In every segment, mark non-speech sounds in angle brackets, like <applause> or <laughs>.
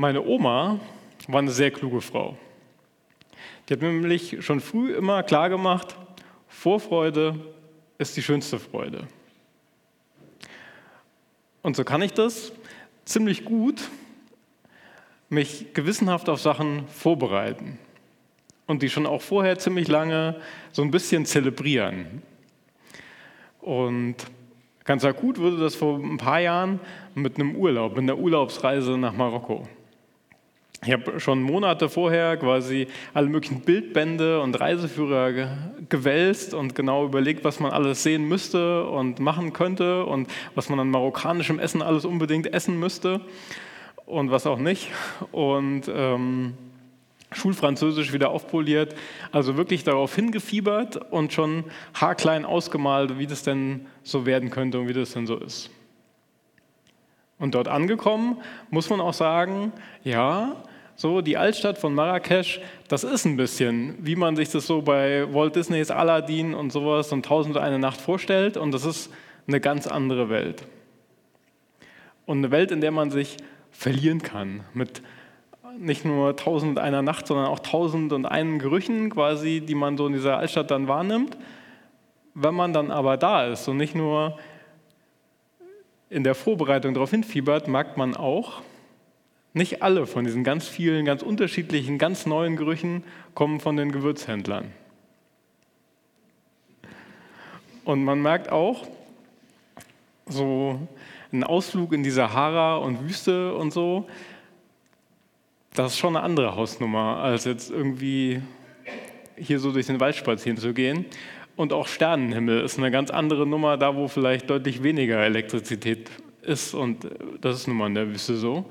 Meine Oma war eine sehr kluge Frau. Die hat mir nämlich schon früh immer klar gemacht, Vorfreude ist die schönste Freude. Und so kann ich das ziemlich gut, mich gewissenhaft auf Sachen vorbereiten und die schon auch vorher ziemlich lange so ein bisschen zelebrieren. Und ganz akut wurde das vor ein paar Jahren mit einem Urlaub, mit einer Urlaubsreise nach Marokko. Ich habe schon Monate vorher quasi alle möglichen Bildbände und Reiseführer gewälzt und genau überlegt, was man alles sehen müsste und machen könnte und was man an marokkanischem Essen alles unbedingt essen müsste und was auch nicht. Und ähm, Schulfranzösisch wieder aufpoliert, also wirklich darauf hingefiebert und schon haarklein ausgemalt, wie das denn so werden könnte und wie das denn so ist. Und dort angekommen, muss man auch sagen, ja, so, die Altstadt von Marrakesch, das ist ein bisschen, wie man sich das so bei Walt Disneys Aladdin und sowas und Tausend eine Nacht vorstellt. Und das ist eine ganz andere Welt. Und eine Welt, in der man sich verlieren kann. Mit nicht nur Tausend einer Nacht, sondern auch Tausend und einen Gerüchen quasi, die man so in dieser Altstadt dann wahrnimmt. Wenn man dann aber da ist und nicht nur in der Vorbereitung darauf hinfiebert, merkt man auch, nicht alle von diesen ganz vielen, ganz unterschiedlichen, ganz neuen Gerüchen kommen von den Gewürzhändlern. Und man merkt auch, so ein Ausflug in die Sahara und Wüste und so, das ist schon eine andere Hausnummer, als jetzt irgendwie hier so durch den Wald spazieren zu gehen. Und auch Sternenhimmel ist eine ganz andere Nummer, da wo vielleicht deutlich weniger Elektrizität ist. Und das ist nun mal in der Wüste so.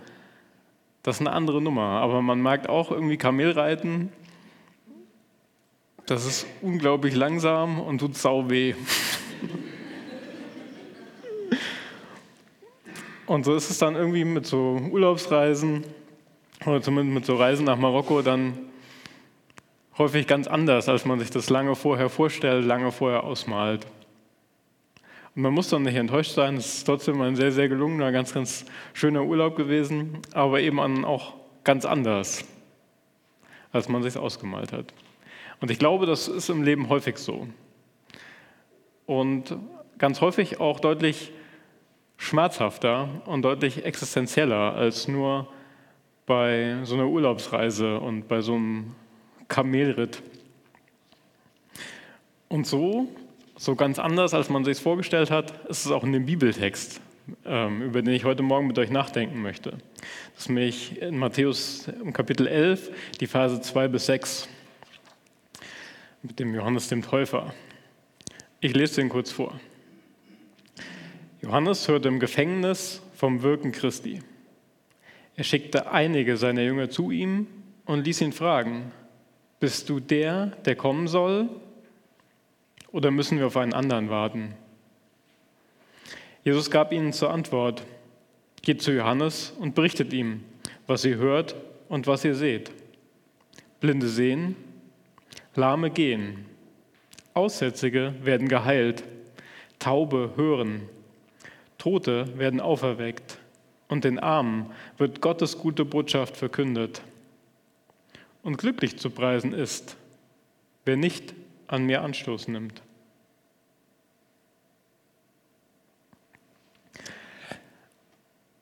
Das ist eine andere Nummer. Aber man merkt auch irgendwie Kamelreiten. Das ist unglaublich langsam und tut sau weh. <laughs> Und so ist es dann irgendwie mit so Urlaubsreisen oder zumindest mit so Reisen nach Marokko dann häufig ganz anders, als man sich das lange vorher vorstellt, lange vorher ausmalt. Und man muss dann nicht enttäuscht sein, es ist trotzdem ein sehr, sehr gelungener, ganz, ganz schöner Urlaub gewesen, aber eben auch ganz anders, als man sich ausgemalt hat. Und ich glaube, das ist im Leben häufig so. Und ganz häufig auch deutlich schmerzhafter und deutlich existenzieller als nur bei so einer Urlaubsreise und bei so einem Kamelritt. Und so so ganz anders, als man sich es vorgestellt hat, ist es auch in dem Bibeltext, ähm, über den ich heute Morgen mit euch nachdenken möchte. Das ist nämlich in Matthäus im Kapitel 11, die Verse 2 bis 6, mit dem Johannes dem Täufer. Ich lese den kurz vor. Johannes hörte im Gefängnis vom Wirken Christi. Er schickte einige seiner Jünger zu ihm und ließ ihn fragen, bist du der, der kommen soll, oder müssen wir auf einen anderen warten? Jesus gab ihnen zur Antwort, geht zu Johannes und berichtet ihm, was ihr hört und was ihr seht. Blinde sehen, Lahme gehen, Aussätzige werden geheilt, Taube hören, Tote werden auferweckt und den Armen wird Gottes gute Botschaft verkündet. Und glücklich zu preisen ist, wer nicht an mir Anstoß nimmt.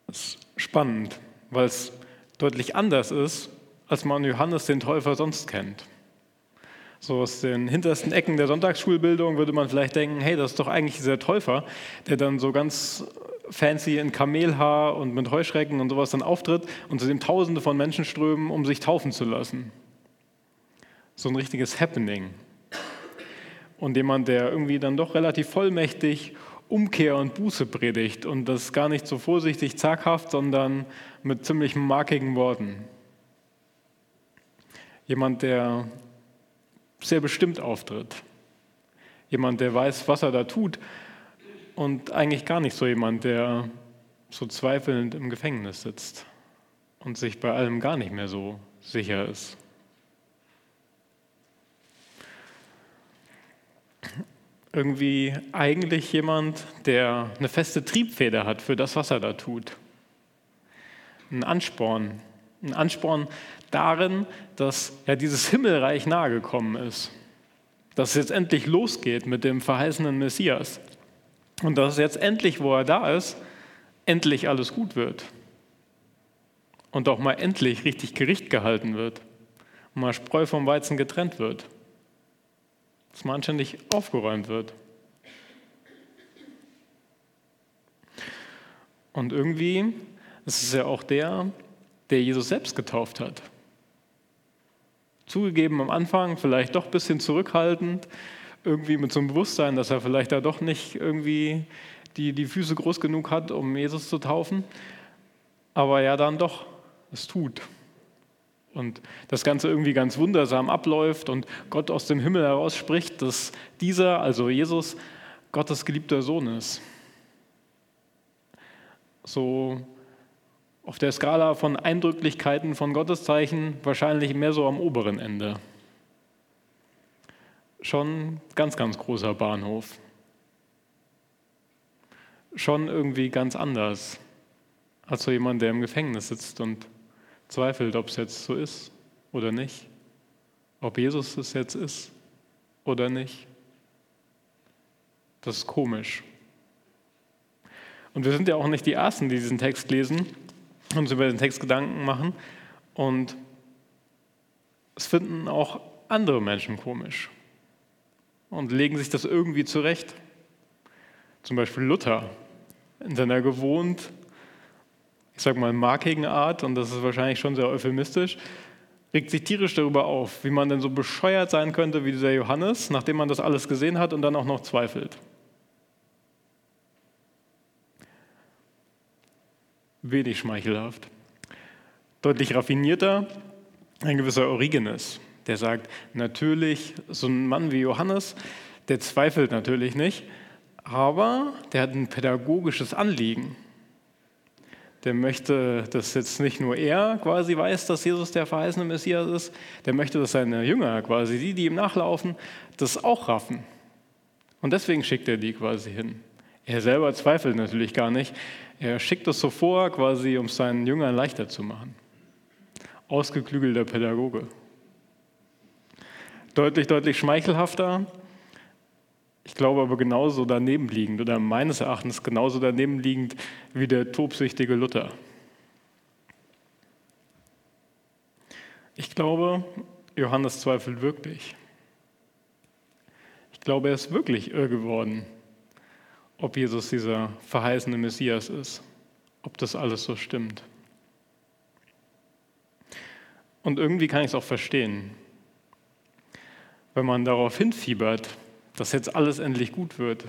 Das ist spannend, weil es deutlich anders ist, als man Johannes den Täufer sonst kennt. So aus den hintersten Ecken der Sonntagsschulbildung würde man vielleicht denken, hey, das ist doch eigentlich dieser Täufer, der dann so ganz fancy in Kamelhaar und mit Heuschrecken und sowas dann auftritt und zu dem Tausende von Menschen strömen, um sich taufen zu lassen. So ein richtiges Happening und jemand, der irgendwie dann doch relativ vollmächtig Umkehr und Buße predigt und das gar nicht so vorsichtig, zaghaft, sondern mit ziemlich markigen Worten. Jemand, der sehr bestimmt auftritt. Jemand, der weiß, was er da tut und eigentlich gar nicht so jemand, der so zweifelnd im Gefängnis sitzt und sich bei allem gar nicht mehr so sicher ist. Irgendwie eigentlich jemand, der eine feste Triebfeder hat für das, was er da tut. Ein Ansporn, Ein Ansporn darin, dass ja dieses Himmelreich nahegekommen ist. Dass es jetzt endlich losgeht mit dem verheißenen Messias. Und dass jetzt endlich, wo er da ist, endlich alles gut wird. Und auch mal endlich richtig Gericht gehalten wird. Und mal Spreu vom Weizen getrennt wird. Dass mal anständig aufgeräumt wird. Und irgendwie ist es ja auch der, der Jesus selbst getauft hat. Zugegeben am Anfang, vielleicht doch ein bisschen zurückhaltend, irgendwie mit so einem Bewusstsein, dass er vielleicht da doch nicht irgendwie die, die Füße groß genug hat, um Jesus zu taufen. Aber ja, dann doch, es tut. Und das Ganze irgendwie ganz wundersam abläuft und Gott aus dem Himmel heraus spricht, dass dieser, also Jesus, Gottes geliebter Sohn ist. So auf der Skala von Eindrücklichkeiten von Gotteszeichen wahrscheinlich mehr so am oberen Ende. Schon ganz, ganz großer Bahnhof. Schon irgendwie ganz anders als so jemand, der im Gefängnis sitzt und zweifelt, ob es jetzt so ist oder nicht. Ob Jesus es jetzt ist oder nicht. Das ist komisch. Und wir sind ja auch nicht die Ersten, die diesen Text lesen uns über den Text Gedanken machen. Und es finden auch andere Menschen komisch und legen sich das irgendwie zurecht. Zum Beispiel Luther in seiner gewohnt, ich sag mal, markigen Art, und das ist wahrscheinlich schon sehr euphemistisch, regt sich tierisch darüber auf, wie man denn so bescheuert sein könnte wie dieser Johannes, nachdem man das alles gesehen hat und dann auch noch zweifelt. wenig schmeichelhaft. Deutlich raffinierter ein gewisser Origenes, der sagt, natürlich, so ein Mann wie Johannes, der zweifelt natürlich nicht, aber der hat ein pädagogisches Anliegen. Der möchte, dass jetzt nicht nur er quasi weiß, dass Jesus der verheißene Messias ist, der möchte, dass seine Jünger quasi, die, die ihm nachlaufen, das auch raffen. Und deswegen schickt er die quasi hin. Er selber zweifelt natürlich gar nicht. Er schickt es so vor, quasi, um es seinen Jüngern leichter zu machen. Ausgeklügelter Pädagoge. Deutlich, deutlich schmeichelhafter. Ich glaube aber genauso daneben liegend oder meines Erachtens genauso daneben liegend wie der tobsüchtige Luther. Ich glaube, Johannes zweifelt wirklich. Ich glaube, er ist wirklich irr geworden ob Jesus dieser verheißene Messias ist, ob das alles so stimmt. Und irgendwie kann ich es auch verstehen, wenn man darauf hinfiebert, dass jetzt alles endlich gut wird.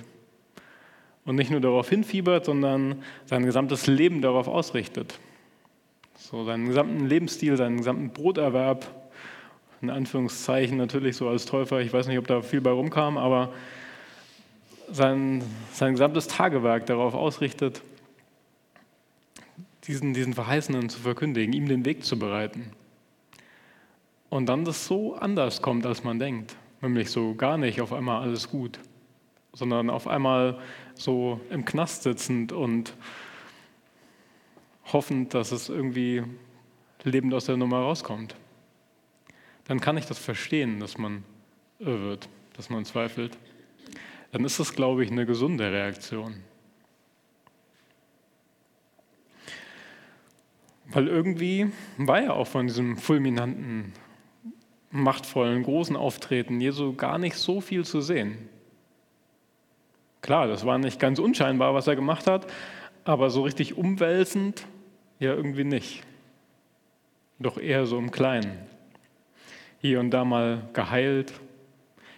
Und nicht nur darauf hinfiebert, sondern sein gesamtes Leben darauf ausrichtet. So seinen gesamten Lebensstil, seinen gesamten Broterwerb, in Anführungszeichen natürlich so als Täufer, ich weiß nicht, ob da viel bei rumkam, aber sein, sein gesamtes Tagewerk darauf ausrichtet, diesen, diesen Verheißenen zu verkündigen, ihm den Weg zu bereiten. Und dann das so anders kommt, als man denkt. Nämlich so gar nicht auf einmal alles gut, sondern auf einmal so im Knast sitzend und hoffend, dass es irgendwie lebend aus der Nummer rauskommt. Dann kann ich das verstehen, dass man irr wird, dass man zweifelt dann ist das, glaube ich, eine gesunde Reaktion. Weil irgendwie war ja auch von diesem fulminanten, machtvollen, großen Auftreten Jesu gar nicht so viel zu sehen. Klar, das war nicht ganz unscheinbar, was er gemacht hat, aber so richtig umwälzend ja irgendwie nicht. Doch eher so im Kleinen. Hier und da mal geheilt,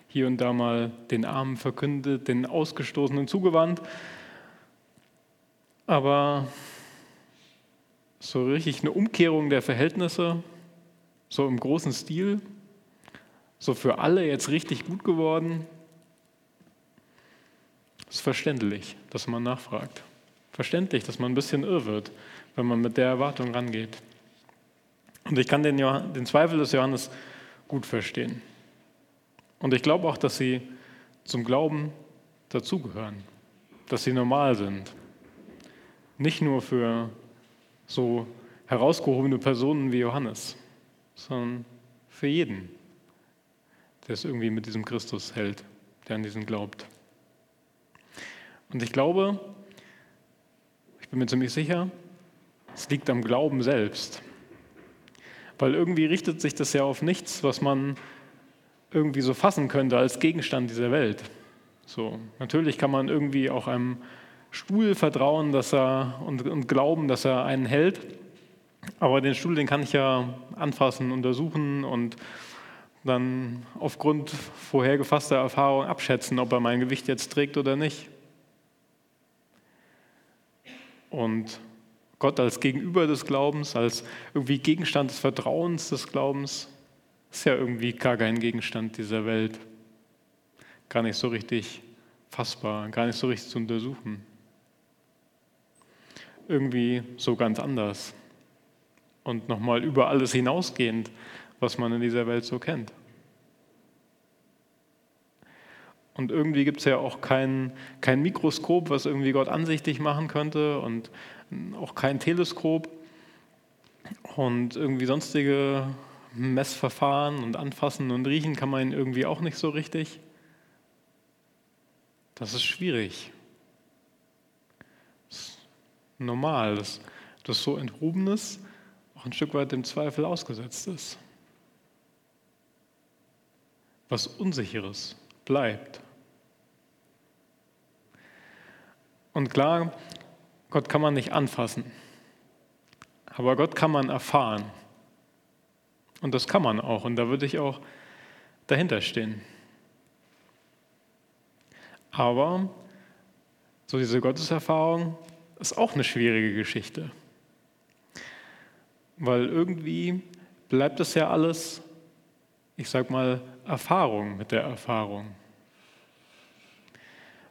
hier und da mal den Armen verkündet, den Ausgestoßenen zugewandt. Aber so richtig eine Umkehrung der Verhältnisse, so im großen Stil, so für alle jetzt richtig gut geworden, ist verständlich, dass man nachfragt. Verständlich, dass man ein bisschen irr wird, wenn man mit der Erwartung rangeht. Und ich kann den, den Zweifel des Johannes gut verstehen. Und ich glaube auch, dass sie zum Glauben dazugehören, dass sie normal sind. Nicht nur für so herausgehobene Personen wie Johannes, sondern für jeden, der es irgendwie mit diesem Christus hält, der an diesen glaubt. Und ich glaube, ich bin mir ziemlich sicher, es liegt am Glauben selbst. Weil irgendwie richtet sich das ja auf nichts, was man irgendwie so fassen könnte als Gegenstand dieser Welt. So, natürlich kann man irgendwie auch einem Stuhl vertrauen, dass er und, und glauben, dass er einen hält. Aber den Stuhl, den kann ich ja anfassen, untersuchen und dann aufgrund vorhergefasster Erfahrung abschätzen, ob er mein Gewicht jetzt trägt oder nicht. Und Gott als Gegenüber des Glaubens, als irgendwie Gegenstand des Vertrauens des Glaubens, ist ja irgendwie gar kein Gegenstand dieser Welt. Gar nicht so richtig fassbar, gar nicht so richtig zu untersuchen. Irgendwie so ganz anders. Und nochmal über alles hinausgehend, was man in dieser Welt so kennt. Und irgendwie gibt es ja auch kein, kein Mikroskop, was irgendwie Gott ansichtig machen könnte und auch kein Teleskop und irgendwie sonstige Messverfahren und Anfassen und Riechen kann man irgendwie auch nicht so richtig. Das ist schwierig. Das ist normal, dass das so Enthobenes auch ein Stück weit dem Zweifel ausgesetzt ist. Was Unsicheres bleibt. Und klar, Gott kann man nicht anfassen, aber Gott kann man erfahren. Und das kann man auch und da würde ich auch dahinter stehen. Aber so diese Gotteserfahrung ist auch eine schwierige Geschichte. Weil irgendwie bleibt es ja alles, ich sag mal, Erfahrung mit der Erfahrung.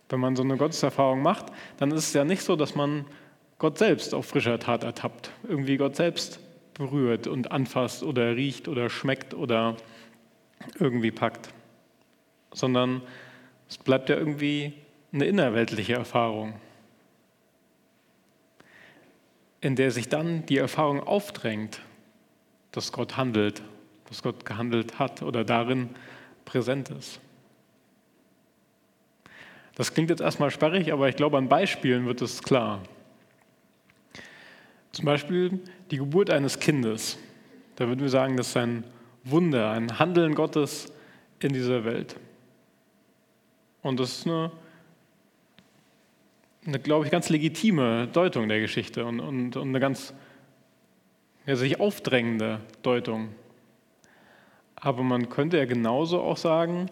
Wenn man so eine Gotteserfahrung macht, dann ist es ja nicht so, dass man Gott selbst auf frischer Tat ertappt, irgendwie Gott selbst berührt und anfasst oder riecht oder schmeckt oder irgendwie packt, sondern es bleibt ja irgendwie eine innerweltliche Erfahrung, in der sich dann die Erfahrung aufdrängt, dass Gott handelt, dass Gott gehandelt hat oder darin präsent ist. Das klingt jetzt erstmal sperrig, aber ich glaube, an Beispielen wird es klar. Zum Beispiel die Geburt eines Kindes. Da würden wir sagen, das ist ein Wunder, ein Handeln Gottes in dieser Welt. Und das ist eine, eine glaube ich, ganz legitime Deutung der Geschichte und, und, und eine ganz ja, sich aufdrängende Deutung. Aber man könnte ja genauso auch sagen,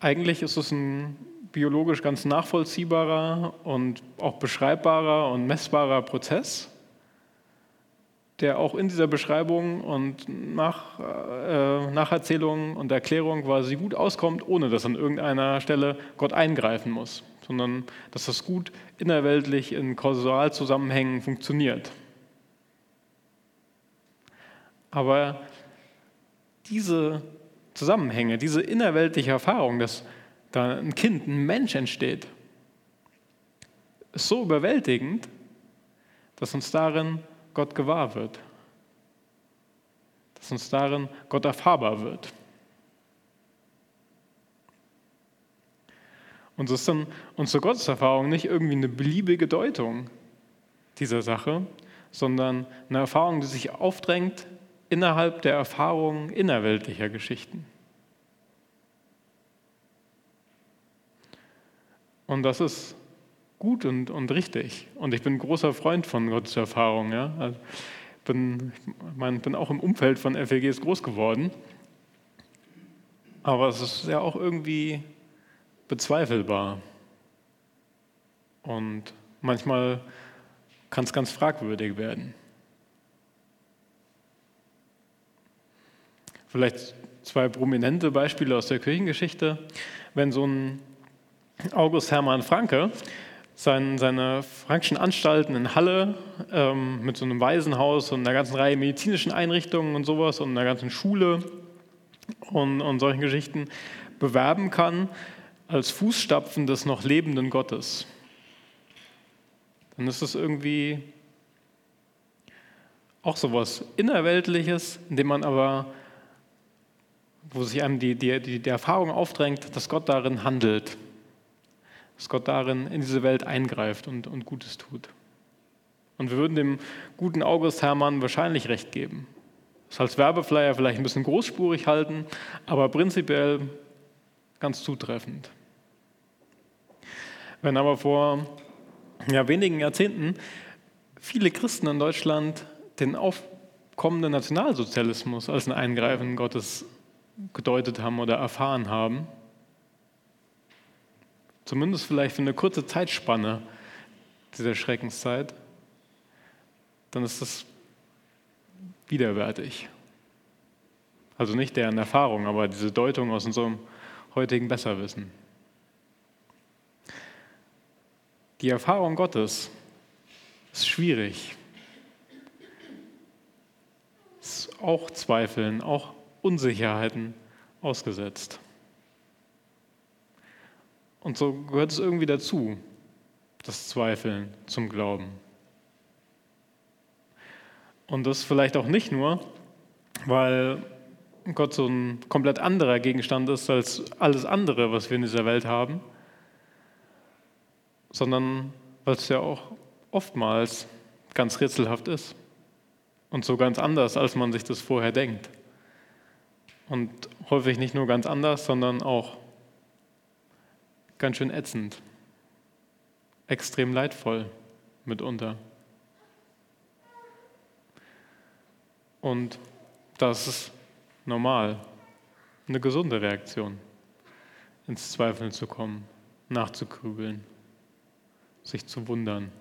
eigentlich ist es ein biologisch ganz nachvollziehbarer und auch beschreibbarer und messbarer Prozess, der auch in dieser Beschreibung und nach, äh, Nacherzählung und Erklärung quasi gut auskommt, ohne dass an irgendeiner Stelle Gott eingreifen muss, sondern dass das gut innerweltlich in Kausalzusammenhängen funktioniert. Aber diese Zusammenhänge, diese innerweltliche Erfahrung, dass da ein Kind, ein Mensch entsteht, ist so überwältigend, dass uns darin Gott gewahr wird. Dass uns darin Gott erfahrbar wird. Und so ist dann unsere Gotteserfahrung nicht irgendwie eine beliebige Deutung dieser Sache, sondern eine Erfahrung, die sich aufdrängt innerhalb der Erfahrung innerweltlicher Geschichten. Und das ist gut und, und richtig. Und ich bin großer Freund von Gottes Erfahrung. Ja? Also bin, ich mein, bin auch im Umfeld von FLGs groß geworden. Aber es ist ja auch irgendwie bezweifelbar. Und manchmal kann es ganz fragwürdig werden. Vielleicht zwei prominente Beispiele aus der Kirchengeschichte. Wenn so ein August Hermann Franke sein, seine frankischen Anstalten in Halle ähm, mit so einem Waisenhaus und einer ganzen Reihe medizinischen Einrichtungen und sowas und einer ganzen Schule und, und solchen Geschichten bewerben kann als Fußstapfen des noch lebenden Gottes. Dann ist es irgendwie auch sowas Innerweltliches, in dem man aber, wo sich einem die, die, die, die Erfahrung aufdrängt, dass Gott darin handelt, dass Gott darin in diese Welt eingreift und, und Gutes tut. Und wir würden dem guten August Hermann wahrscheinlich recht geben. Das als Werbeflyer vielleicht ein bisschen großspurig halten, aber prinzipiell ganz zutreffend. Wenn aber vor ja, wenigen Jahrzehnten viele Christen in Deutschland den aufkommenden Nationalsozialismus als ein Eingreifen Gottes gedeutet haben oder erfahren haben, zumindest vielleicht für eine kurze Zeitspanne dieser Schreckenszeit, dann ist das widerwärtig. Also nicht deren Erfahrung, aber diese Deutung aus unserem heutigen Besserwissen. Die Erfahrung Gottes ist schwierig. Ist auch Zweifeln, auch Unsicherheiten ausgesetzt. Und so gehört es irgendwie dazu, das Zweifeln zum Glauben. Und das vielleicht auch nicht nur, weil Gott so ein komplett anderer Gegenstand ist als alles andere, was wir in dieser Welt haben, sondern weil es ja auch oftmals ganz rätselhaft ist und so ganz anders, als man sich das vorher denkt. Und häufig nicht nur ganz anders, sondern auch ganz schön ätzend, extrem leidvoll mitunter. Und das ist normal, eine gesunde Reaktion, ins Zweifeln zu kommen, nachzugrübeln, sich zu wundern,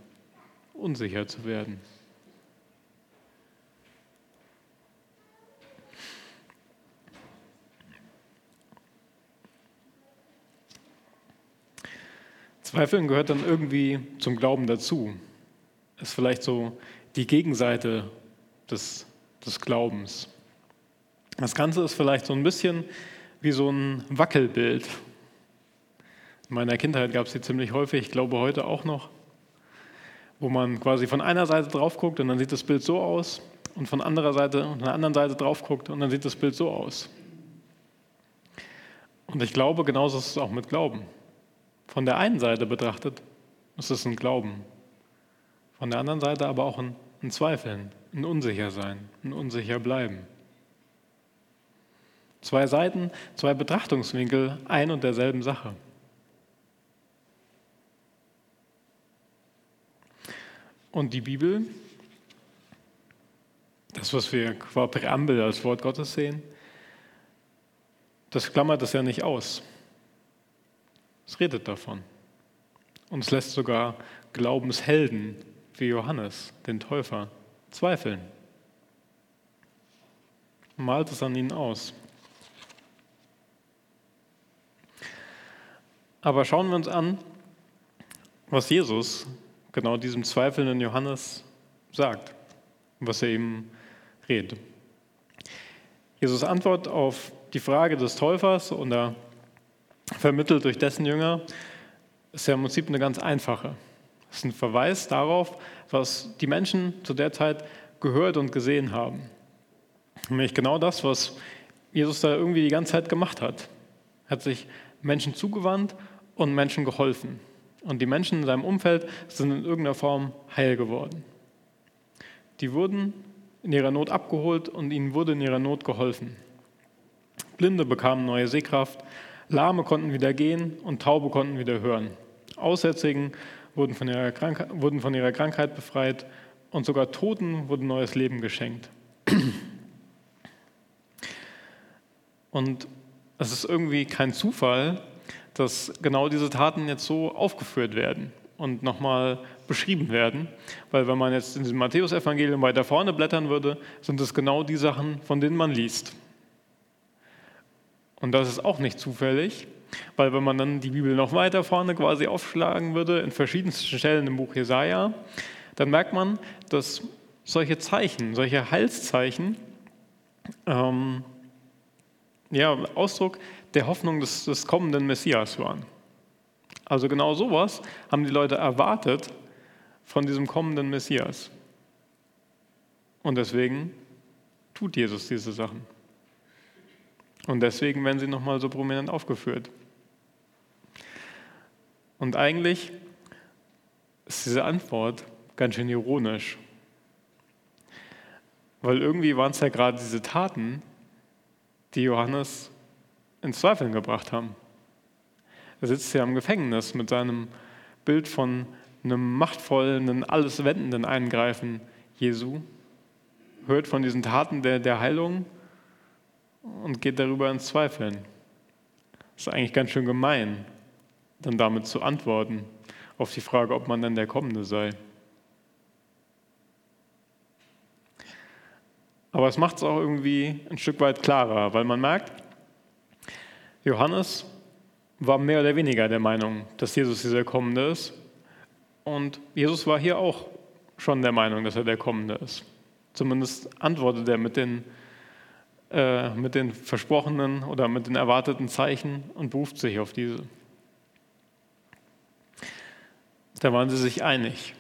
unsicher zu werden. Zweifeln gehört dann irgendwie zum Glauben dazu. Ist vielleicht so die Gegenseite des, des Glaubens. Das Ganze ist vielleicht so ein bisschen wie so ein Wackelbild. In meiner Kindheit gab es die ziemlich häufig, ich glaube heute auch noch, wo man quasi von einer Seite drauf guckt und dann sieht das Bild so aus und von anderer Seite und der anderen Seite drauf guckt und dann sieht das Bild so aus. Und ich glaube, genauso ist es auch mit Glauben. Von der einen Seite betrachtet ist es ein Glauben, von der anderen Seite aber auch ein, ein Zweifeln, ein Unsichersein, ein Unsicher bleiben. Zwei Seiten, zwei Betrachtungswinkel ein und derselben Sache. Und die Bibel, das, was wir qua Präambel als Wort Gottes sehen, das klammert das ja nicht aus. Es redet davon. Und es lässt sogar Glaubenshelden wie Johannes, den Täufer, zweifeln. Malt es an ihnen aus. Aber schauen wir uns an, was Jesus genau diesem zweifelnden Johannes sagt, was er ihm redet. Jesus Antwort auf die Frage des Täufers oder vermittelt durch dessen Jünger ist ja im Prinzip eine ganz einfache. Es ist ein Verweis darauf, was die Menschen zu der Zeit gehört und gesehen haben. Nämlich genau das, was Jesus da irgendwie die ganze Zeit gemacht hat. Er hat sich Menschen zugewandt und Menschen geholfen. Und die Menschen in seinem Umfeld sind in irgendeiner Form heil geworden. Die wurden in ihrer Not abgeholt und ihnen wurde in ihrer Not geholfen. Blinde bekamen neue Sehkraft, Lahme konnten wieder gehen und Taube konnten wieder hören. Aussätzigen wurden von ihrer, Krankheit, wurden von ihrer Krankheit befreit und sogar Toten wurden neues Leben geschenkt. Und es ist irgendwie kein Zufall, dass genau diese Taten jetzt so aufgeführt werden und nochmal beschrieben werden. Weil wenn man jetzt in diesem Matthäusevangelium weiter vorne blättern würde, sind es genau die Sachen, von denen man liest. Und das ist auch nicht zufällig, weil wenn man dann die Bibel noch weiter vorne quasi aufschlagen würde, in verschiedensten Stellen im Buch Jesaja, dann merkt man, dass solche Zeichen, solche Heilszeichen, ähm, ja, Ausdruck der Hoffnung des, des kommenden Messias waren. Also genau sowas haben die Leute erwartet von diesem kommenden Messias. Und deswegen tut Jesus diese Sachen. Und deswegen werden sie nochmal so prominent aufgeführt. Und eigentlich ist diese Antwort ganz schön ironisch. Weil irgendwie waren es ja gerade diese Taten, die Johannes in Zweifeln gebracht haben. Er sitzt ja im Gefängnis mit seinem Bild von einem machtvollen, alles wendenden Eingreifen Jesu, hört von diesen Taten der, der Heilung und geht darüber ins Zweifeln. Das ist eigentlich ganz schön gemein, dann damit zu antworten auf die Frage, ob man denn der Kommende sei. Aber es macht es auch irgendwie ein Stück weit klarer, weil man merkt, Johannes war mehr oder weniger der Meinung, dass Jesus dieser Kommende ist. Und Jesus war hier auch schon der Meinung, dass er der Kommende ist. Zumindest antwortet er mit den, äh, mit den versprochenen oder mit den erwarteten Zeichen und beruft sich auf diese. Da waren sie sich einig.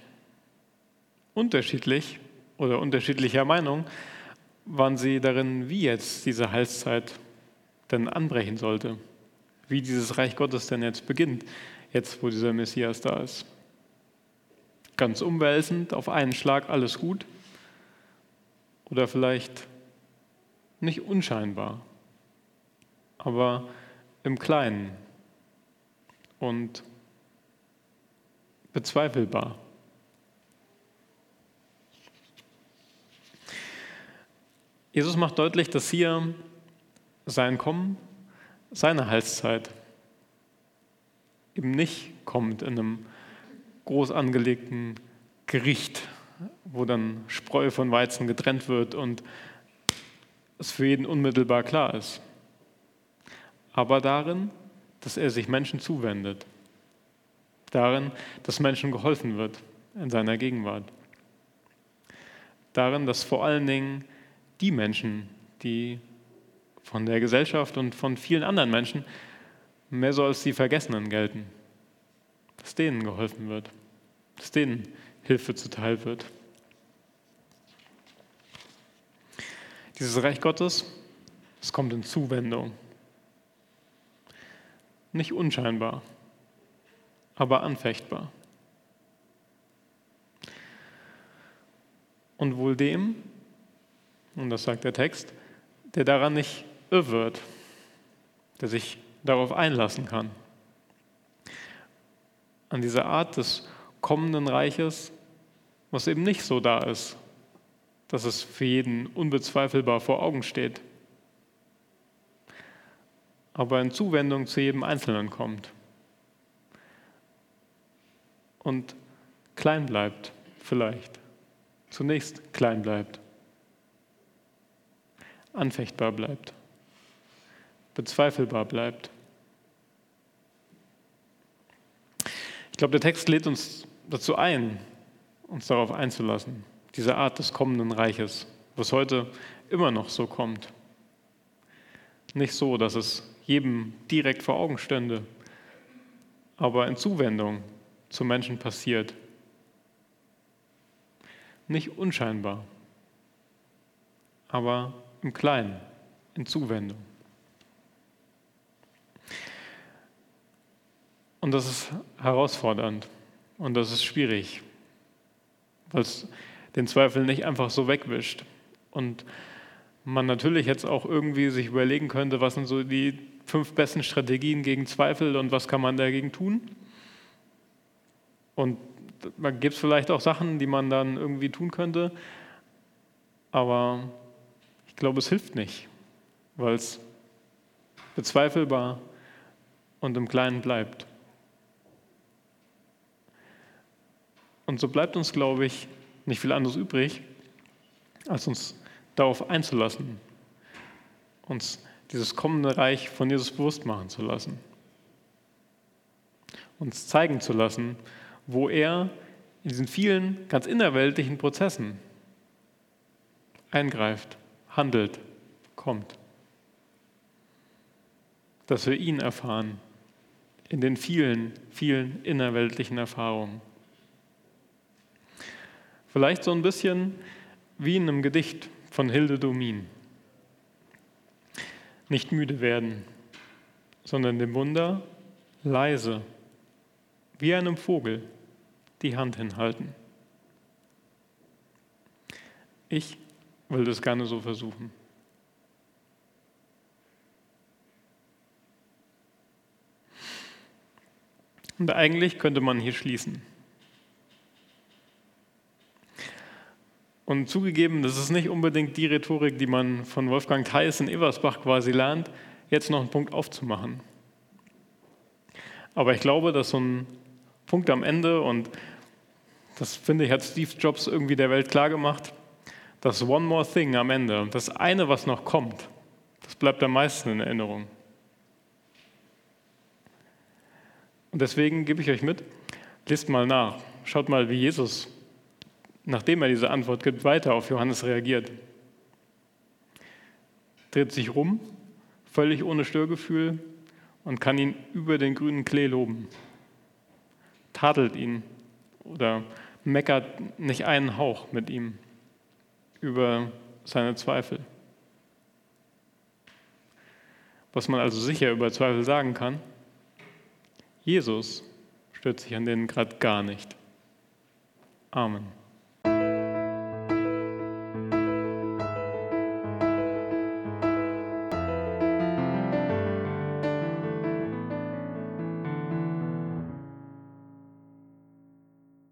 Unterschiedlich oder unterschiedlicher Meinung waren sie darin, wie jetzt diese Heilszeit denn anbrechen sollte, wie dieses Reich Gottes denn jetzt beginnt, jetzt wo dieser Messias da ist. Ganz umwälzend, auf einen Schlag alles gut oder vielleicht nicht unscheinbar, aber im Kleinen und bezweifelbar. Jesus macht deutlich, dass hier sein Kommen, seine Heilszeit eben nicht kommt in einem groß angelegten Gericht, wo dann Spreu von Weizen getrennt wird und es für jeden unmittelbar klar ist. Aber darin, dass er sich Menschen zuwendet. Darin, dass Menschen geholfen wird in seiner Gegenwart. Darin, dass vor allen Dingen die Menschen, die von der Gesellschaft und von vielen anderen Menschen mehr so als die Vergessenen gelten. Dass denen geholfen wird, dass denen Hilfe zuteil wird. Dieses Reich Gottes, es kommt in Zuwendung. Nicht unscheinbar, aber anfechtbar. Und wohl dem, und das sagt der Text, der daran nicht irrwirrt, der sich darauf einlassen kann. An diese Art des kommenden Reiches, was eben nicht so da ist, dass es für jeden unbezweifelbar vor Augen steht, aber in Zuwendung zu jedem Einzelnen kommt und klein bleibt, vielleicht, zunächst klein bleibt, anfechtbar bleibt bezweifelbar bleibt. Ich glaube, der Text lädt uns dazu ein, uns darauf einzulassen, diese Art des kommenden Reiches, was heute immer noch so kommt. Nicht so, dass es jedem direkt vor Augen stände, aber in Zuwendung zu Menschen passiert. Nicht unscheinbar, aber im Kleinen, in Zuwendung. Und das ist herausfordernd und das ist schwierig, weil es den Zweifel nicht einfach so wegwischt. Und man natürlich jetzt auch irgendwie sich überlegen könnte, was sind so die fünf besten Strategien gegen Zweifel und was kann man dagegen tun. Und man gibt es vielleicht auch Sachen, die man dann irgendwie tun könnte, aber ich glaube, es hilft nicht, weil es bezweifelbar und im Kleinen bleibt. Und so bleibt uns, glaube ich, nicht viel anderes übrig, als uns darauf einzulassen, uns dieses kommende Reich von Jesus bewusst machen zu lassen, uns zeigen zu lassen, wo er in diesen vielen ganz innerweltlichen Prozessen eingreift, handelt, kommt. Dass wir ihn erfahren in den vielen, vielen innerweltlichen Erfahrungen. Vielleicht so ein bisschen wie in einem Gedicht von Hilde Domin. Nicht müde werden, sondern dem Wunder leise, wie einem Vogel, die Hand hinhalten. Ich will das gerne so versuchen. Und eigentlich könnte man hier schließen. Und zugegeben, das ist nicht unbedingt die Rhetorik, die man von Wolfgang Theis in Eversbach quasi lernt, jetzt noch einen Punkt aufzumachen. Aber ich glaube, dass so ein Punkt am Ende, und das finde ich, hat Steve Jobs irgendwie der Welt klargemacht, das One More Thing am Ende, das eine, was noch kommt, das bleibt am meisten in Erinnerung. Und deswegen gebe ich euch mit, lest mal nach, schaut mal, wie Jesus, nachdem er diese Antwort gibt, weiter auf Johannes reagiert. Dreht sich rum, völlig ohne Störgefühl und kann ihn über den grünen Klee loben. Tadelt ihn oder meckert nicht einen Hauch mit ihm über seine Zweifel. Was man also sicher über Zweifel sagen kann, Jesus stört sich an denen gerade gar nicht. Amen.